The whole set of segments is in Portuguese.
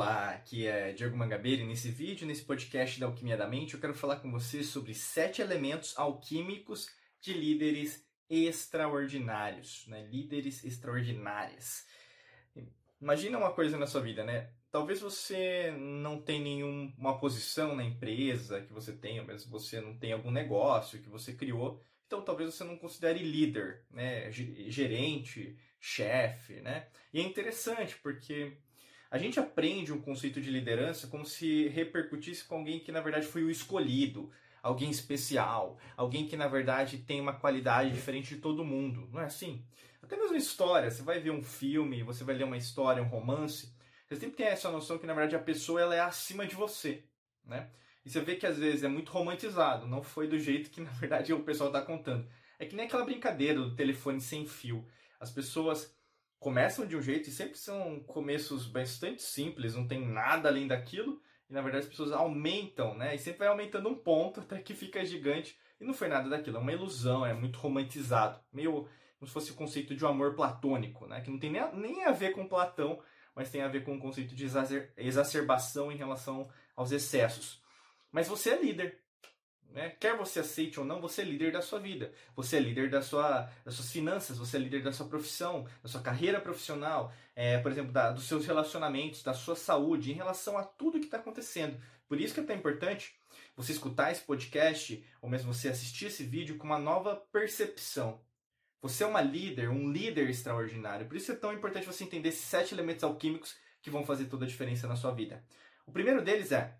Olá, aqui é Diego Mangabeira e nesse vídeo, nesse podcast da Alquimia da Mente, eu quero falar com você sobre sete elementos alquímicos de líderes extraordinários, né? Líderes extraordinárias. Imagina uma coisa na sua vida, né? Talvez você não tenha nenhuma posição na empresa que você tenha, mas você não tem algum negócio que você criou, então talvez você não considere líder, né? Gerente, chefe, né? E é interessante porque a gente aprende um conceito de liderança como se repercutisse com alguém que na verdade foi o escolhido, alguém especial, alguém que na verdade tem uma qualidade diferente de todo mundo. Não é assim? Até mesmo história, você vai ver um filme, você vai ler uma história, um romance, você sempre tem essa noção que na verdade a pessoa ela é acima de você, né? E você vê que às vezes é muito romantizado, não foi do jeito que na verdade o pessoal está contando. É que nem aquela brincadeira do telefone sem fio. As pessoas começam de um jeito e sempre são começos bastante simples, não tem nada além daquilo, e na verdade as pessoas aumentam, né? E sempre vai aumentando um ponto até que fica gigante e não foi nada daquilo, é uma ilusão, é muito romantizado, meio como se fosse o conceito de um amor platônico, né? Que não tem nem, nem a ver com Platão, mas tem a ver com o conceito de exacerbação em relação aos excessos. Mas você é líder, né? Quer você aceite ou não, você é líder da sua vida. Você é líder da sua, das suas finanças, você é líder da sua profissão, da sua carreira profissional, é, por exemplo, da, dos seus relacionamentos, da sua saúde, em relação a tudo que está acontecendo. Por isso que é tão importante você escutar esse podcast, ou mesmo você assistir esse vídeo com uma nova percepção. Você é uma líder, um líder extraordinário. Por isso é tão importante você entender esses sete elementos alquímicos que vão fazer toda a diferença na sua vida. O primeiro deles é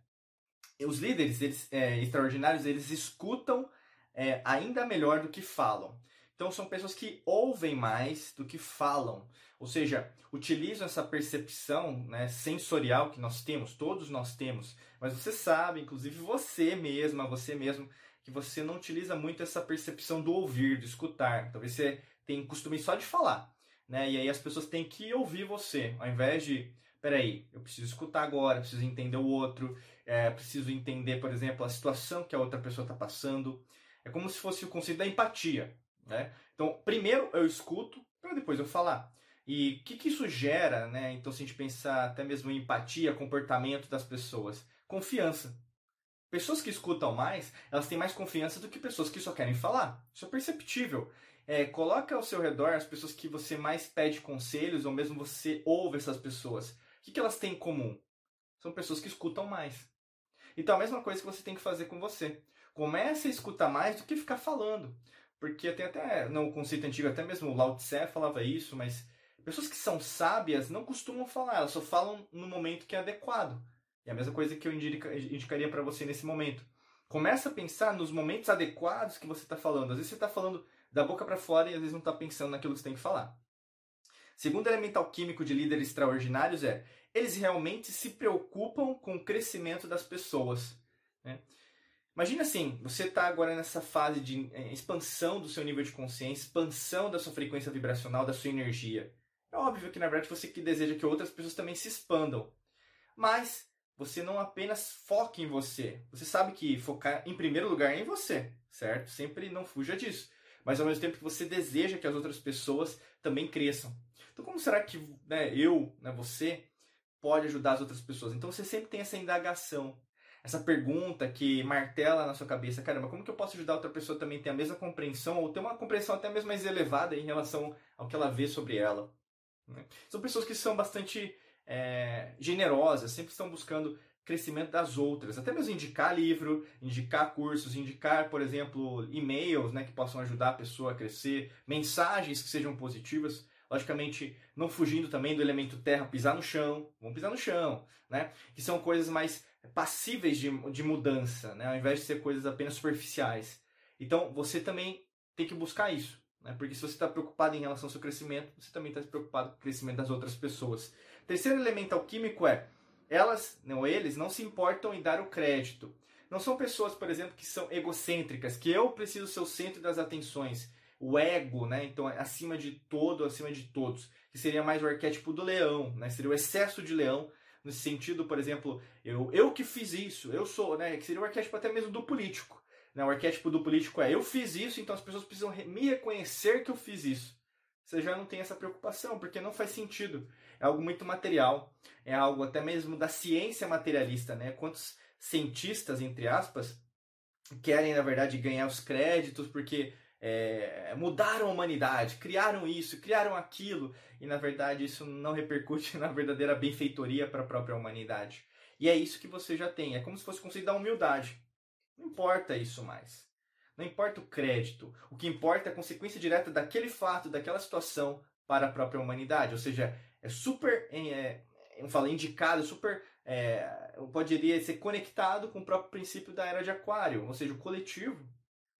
os líderes eles, é, extraordinários eles escutam é, ainda melhor do que falam. Então são pessoas que ouvem mais do que falam, ou seja, utilizam essa percepção né, sensorial que nós temos, todos nós temos. Mas você sabe, inclusive você mesma, você mesmo, que você não utiliza muito essa percepção do ouvir, do escutar. Talvez você tenha costume só de falar, né? E aí as pessoas têm que ouvir você, ao invés de peraí, eu preciso escutar agora, preciso entender o outro, é, preciso entender, por exemplo, a situação que a outra pessoa está passando. É como se fosse o conceito da empatia. Né? Então, primeiro eu escuto, para depois eu falar. E o que, que isso gera, né? Então, se a gente pensar até mesmo em empatia, comportamento das pessoas, confiança. Pessoas que escutam mais, elas têm mais confiança do que pessoas que só querem falar. Isso é perceptível. É, coloca ao seu redor as pessoas que você mais pede conselhos, ou mesmo você ouve essas pessoas. O que, que elas têm em comum? São pessoas que escutam mais. Então, a mesma coisa que você tem que fazer com você. Comece a escutar mais do que ficar falando. Porque tem até, no conceito antigo, até mesmo o Lao Tse falava isso, mas pessoas que são sábias não costumam falar, elas só falam no momento que é adequado. E a mesma coisa que eu indica, indicaria para você nesse momento. Começa a pensar nos momentos adequados que você está falando. Às vezes você está falando da boca para fora e às vezes não está pensando naquilo que você tem que falar. Segundo elemento alquímico de líderes extraordinários é eles realmente se preocupam com o crescimento das pessoas. Né? Imagina assim, você está agora nessa fase de é, expansão do seu nível de consciência, expansão da sua frequência vibracional, da sua energia. É óbvio que na verdade você que deseja que outras pessoas também se expandam. Mas você não apenas foca em você. Você sabe que focar em primeiro lugar é em você, certo? Sempre não fuja disso. Mas ao mesmo tempo que você deseja que as outras pessoas também cresçam. Então, como será que né, eu, né, você, pode ajudar as outras pessoas? Então, você sempre tem essa indagação, essa pergunta que martela na sua cabeça: caramba, como que eu posso ajudar outra pessoa também a ter a mesma compreensão ou ter uma compreensão até mesmo mais elevada em relação ao que ela vê sobre ela? Né? São pessoas que são bastante é, generosas, sempre estão buscando crescimento das outras, até mesmo indicar livro, indicar cursos, indicar, por exemplo, e-mails né, que possam ajudar a pessoa a crescer, mensagens que sejam positivas. Logicamente, não fugindo também do elemento terra, pisar no chão, vamos pisar no chão, né? Que são coisas mais passíveis de, de mudança, né? Ao invés de ser coisas apenas superficiais. Então, você também tem que buscar isso, né? Porque se você está preocupado em relação ao seu crescimento, você também está preocupado com o crescimento das outras pessoas. Terceiro elemento alquímico é, elas, não eles, não se importam em dar o crédito. Não são pessoas, por exemplo, que são egocêntricas, que eu preciso ser o centro das atenções o ego, né? Então, acima de todo, acima de todos, que seria mais o arquétipo do leão, né? Seria o excesso de leão, no sentido, por exemplo, eu, eu que fiz isso, eu sou, né? Que seria o arquétipo até mesmo do político. Né? O arquétipo do político é eu fiz isso, então as pessoas precisam me reconhecer que eu fiz isso. Você já não tem essa preocupação, porque não faz sentido. é algo muito material, é algo até mesmo da ciência materialista, né? Quantos cientistas, entre aspas, querem, na verdade, ganhar os créditos porque é, mudaram a humanidade, criaram isso, criaram aquilo, e na verdade isso não repercute na verdadeira benfeitoria para a própria humanidade. E é isso que você já tem, é como se fosse o conceito da humildade. Não importa isso mais. Não importa o crédito. O que importa é a consequência direta daquele fato, daquela situação para a própria humanidade. Ou seja, é super, é, eu falei, indicado, super, é, poderia ser conectado com o próprio princípio da era de Aquário, ou seja, o coletivo.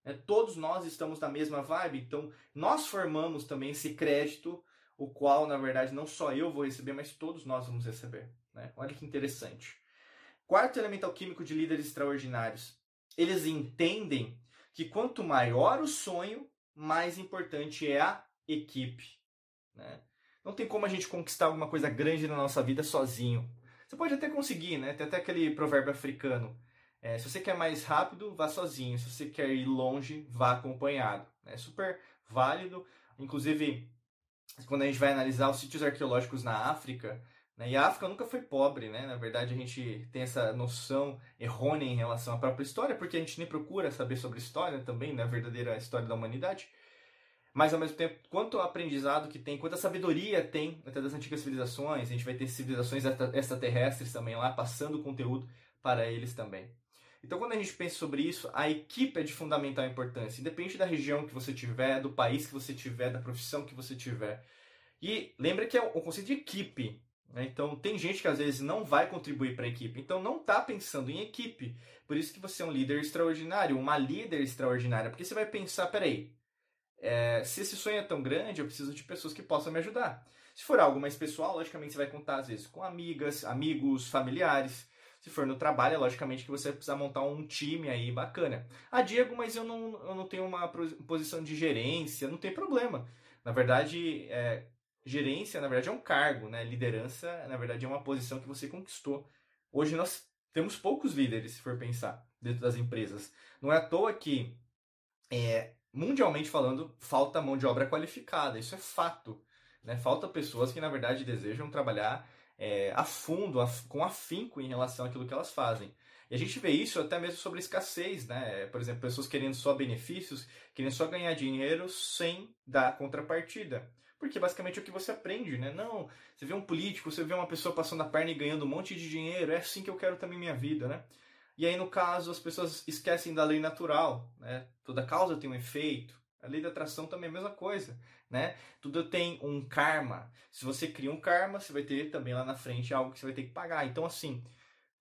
Né? Todos nós estamos na mesma vibe, então nós formamos também esse crédito, o qual, na verdade, não só eu vou receber, mas todos nós vamos receber. Né? Olha que interessante. Quarto elemento alquímico de líderes extraordinários. Eles entendem que quanto maior o sonho, mais importante é a equipe. Né? Não tem como a gente conquistar alguma coisa grande na nossa vida sozinho. Você pode até conseguir, né? Tem até aquele provérbio africano. É, se você quer mais rápido, vá sozinho. Se você quer ir longe, vá acompanhado. É super válido. Inclusive, quando a gente vai analisar os sítios arqueológicos na África, né? e a África nunca foi pobre, né? Na verdade, a gente tem essa noção errônea em relação à própria história, porque a gente nem procura saber sobre história também, né? verdadeira história da humanidade. Mas ao mesmo tempo, quanto aprendizado que tem, quanta sabedoria tem até das antigas civilizações, a gente vai ter civilizações extraterrestres também lá, passando conteúdo para eles também. Então, quando a gente pensa sobre isso, a equipe é de fundamental importância, independente da região que você tiver, do país que você tiver, da profissão que você tiver. E lembra que é o conceito de equipe. Né? Então, tem gente que às vezes não vai contribuir para a equipe, então não está pensando em equipe. Por isso que você é um líder extraordinário, uma líder extraordinária, porque você vai pensar, peraí, é, se esse sonho é tão grande, eu preciso de pessoas que possam me ajudar. Se for algo mais pessoal, logicamente você vai contar às vezes com amigas, amigos, familiares. Se for no trabalho, é logicamente que você vai precisar montar um time aí bacana. Ah, Diego, mas eu não, eu não tenho uma posição de gerência, não tem problema. Na verdade, é, gerência, na verdade, é um cargo, né? Liderança, na verdade, é uma posição que você conquistou. Hoje nós temos poucos líderes, se for pensar, dentro das empresas. Não é à toa que é, mundialmente falando, falta mão de obra qualificada. Isso é fato. Né? Falta pessoas que, na verdade, desejam trabalhar é, a fundo, a, com afinco em relação àquilo que elas fazem. E a gente vê isso até mesmo sobre escassez, né? Por exemplo, pessoas querendo só benefícios, querendo só ganhar dinheiro sem dar contrapartida. Porque basicamente é o que você aprende, né? Não, você vê um político, você vê uma pessoa passando a perna e ganhando um monte de dinheiro, é assim que eu quero também minha vida, né? E aí, no caso, as pessoas esquecem da lei natural, né? Toda causa tem um efeito. A lei da atração também é a mesma coisa, né? Tudo tem um karma. Se você cria um karma, você vai ter também lá na frente algo que você vai ter que pagar. Então, assim,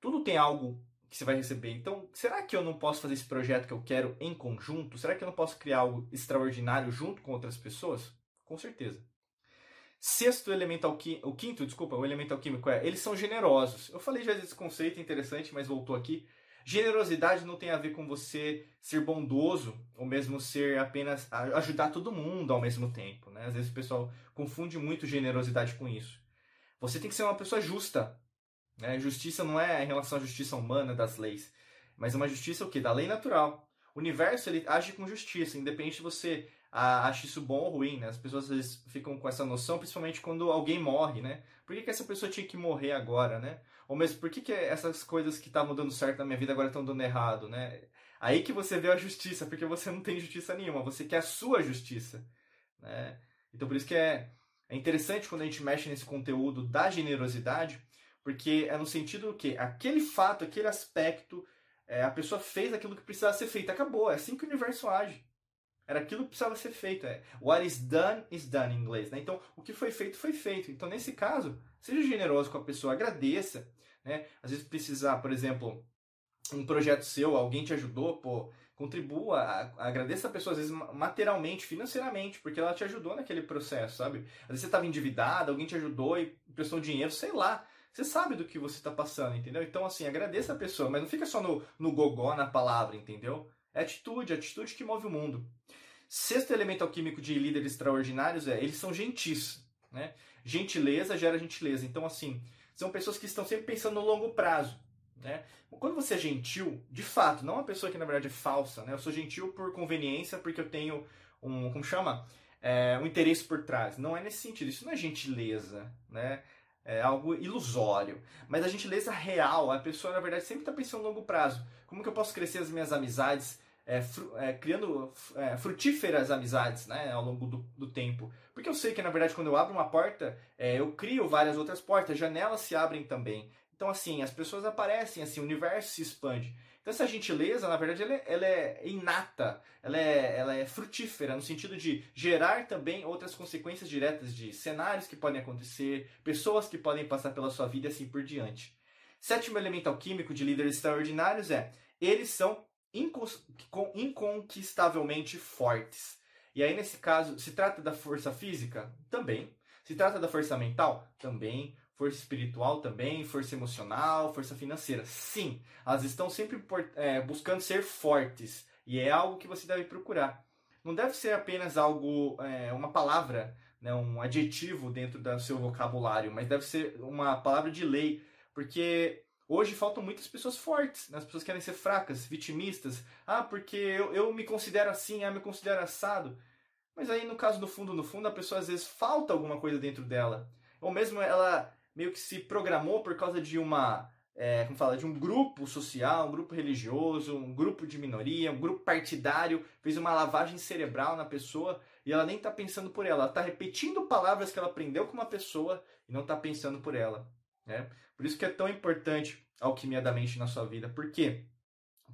tudo tem algo que você vai receber. Então, será que eu não posso fazer esse projeto que eu quero em conjunto? Será que eu não posso criar algo extraordinário junto com outras pessoas? Com certeza. Sexto elemento alquímico, o quinto, desculpa, o elemento alquímico é, eles são generosos. Eu falei já desse conceito interessante, mas voltou aqui. Generosidade não tem a ver com você ser bondoso ou mesmo ser apenas ajudar todo mundo ao mesmo tempo. Né? Às vezes o pessoal confunde muito generosidade com isso. Você tem que ser uma pessoa justa. Né? Justiça não é em relação à justiça humana das leis, mas é uma justiça o quê? Da lei natural. O universo ele age com justiça, independente de você acha isso bom ou ruim, né? As pessoas às vezes ficam com essa noção, principalmente quando alguém morre, né? Por que, que essa pessoa tinha que morrer agora, né? Ou mesmo, por que, que essas coisas que estavam dando certo na minha vida agora estão dando errado, né? Aí que você vê a justiça, porque você não tem justiça nenhuma, você quer a sua justiça, né? Então por isso que é, é interessante quando a gente mexe nesse conteúdo da generosidade, porque é no sentido que aquele fato, aquele aspecto, é, a pessoa fez aquilo que precisava ser feito, acabou, é assim que o universo age. Era aquilo que precisava ser feito. É, what is done is done em inglês. Né? Então, o que foi feito, foi feito. Então, nesse caso, seja generoso com a pessoa, agradeça. Né? Às vezes precisar, por exemplo, um projeto seu, alguém te ajudou, pô, contribua, agradeça a pessoa, às vezes materialmente, financeiramente, porque ela te ajudou naquele processo, sabe? Às vezes você estava endividado, alguém te ajudou e prestou dinheiro, sei lá. Você sabe do que você está passando, entendeu? Então, assim, agradeça a pessoa, mas não fica só no, no gogó, na palavra, entendeu? É atitude, atitude que move o mundo. Sexto elemento alquímico de líderes extraordinários é, eles são gentis, né? Gentileza gera gentileza. Então, assim, são pessoas que estão sempre pensando no longo prazo. Né? Quando você é gentil, de fato, não uma pessoa que na verdade é falsa, né? Eu sou gentil por conveniência, porque eu tenho um, como chama? É, um interesse por trás. Não é nesse sentido, isso não é gentileza, né? é algo ilusório. Mas a gentileza real, a pessoa na verdade sempre está pensando no longo prazo. Como que eu posso crescer as minhas amizades, é, é, criando é, frutíferas amizades né, ao longo do, do, tempo? Porque eu sei que na verdade quando eu abro uma porta, é, eu crio várias outras portas, janelas se abrem também. Então assim, as pessoas aparecem, assim, o universo se expande. Então essa gentileza, na verdade, ela é, ela é inata, ela é, ela é frutífera, no sentido de gerar também outras consequências diretas de cenários que podem acontecer, pessoas que podem passar pela sua vida e assim por diante. Sétimo elemento alquímico de líderes extraordinários é, eles são inconquistavelmente fortes. E aí, nesse caso, se trata da força física? Também. Se trata da força mental? Também força espiritual também, força emocional, força financeira. Sim, elas estão sempre é, buscando ser fortes e é algo que você deve procurar. Não deve ser apenas algo, é, uma palavra, né, um adjetivo dentro do seu vocabulário, mas deve ser uma palavra de lei, porque hoje faltam muitas pessoas fortes, né? as pessoas querem ser fracas, vitimistas. Ah, porque eu, eu me considero assim, ah, me considero assado. Mas aí, no caso do fundo, no fundo, a pessoa às vezes falta alguma coisa dentro dela. Ou mesmo ela meio que se programou por causa de uma, é, como fala, de um grupo social, um grupo religioso, um grupo de minoria, um grupo partidário, fez uma lavagem cerebral na pessoa e ela nem está pensando por ela. Ela está repetindo palavras que ela aprendeu com uma pessoa e não está pensando por ela. Né? Por isso que é tão importante a alquimia da mente na sua vida. Porque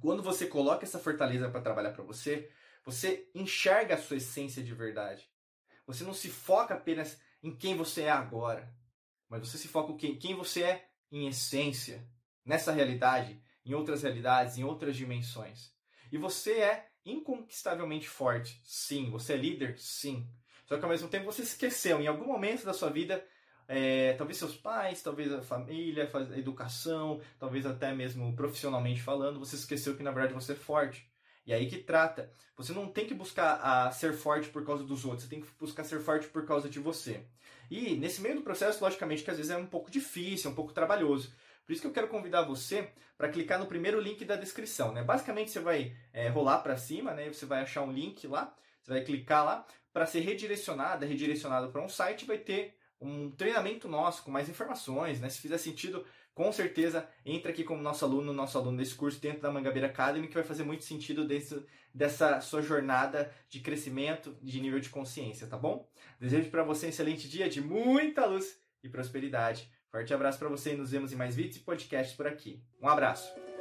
quando você coloca essa fortaleza para trabalhar para você, você enxerga a sua essência de verdade. Você não se foca apenas em quem você é agora mas você se foca em quem, você é em essência, nessa realidade, em outras realidades, em outras dimensões. E você é inconquistavelmente forte, sim. Você é líder, sim. Só que ao mesmo tempo você esqueceu, em algum momento da sua vida, é, talvez seus pais, talvez a família, a educação, talvez até mesmo profissionalmente falando, você esqueceu que na verdade você é forte. E aí que trata. Você não tem que buscar a ser forte por causa dos outros, você tem que buscar ser forte por causa de você. E nesse meio do processo, logicamente, que às vezes é um pouco difícil, é um pouco trabalhoso. Por isso que eu quero convidar você para clicar no primeiro link da descrição. Né? Basicamente, você vai é, rolar para cima, né? você vai achar um link lá, você vai clicar lá para ser redirecionado, é redirecionado para um site, vai ter um treinamento nosso com mais informações. Né? Se fizer sentido, com certeza entra aqui como nosso aluno, nosso aluno desse curso dentro da Mangabeira Academy, que vai fazer muito sentido dentro dessa sua jornada de crescimento de nível de consciência, tá bom? Desejo para você um excelente dia de muita luz e prosperidade. Forte abraço para você e nos vemos em mais vídeos e podcasts por aqui. Um abraço!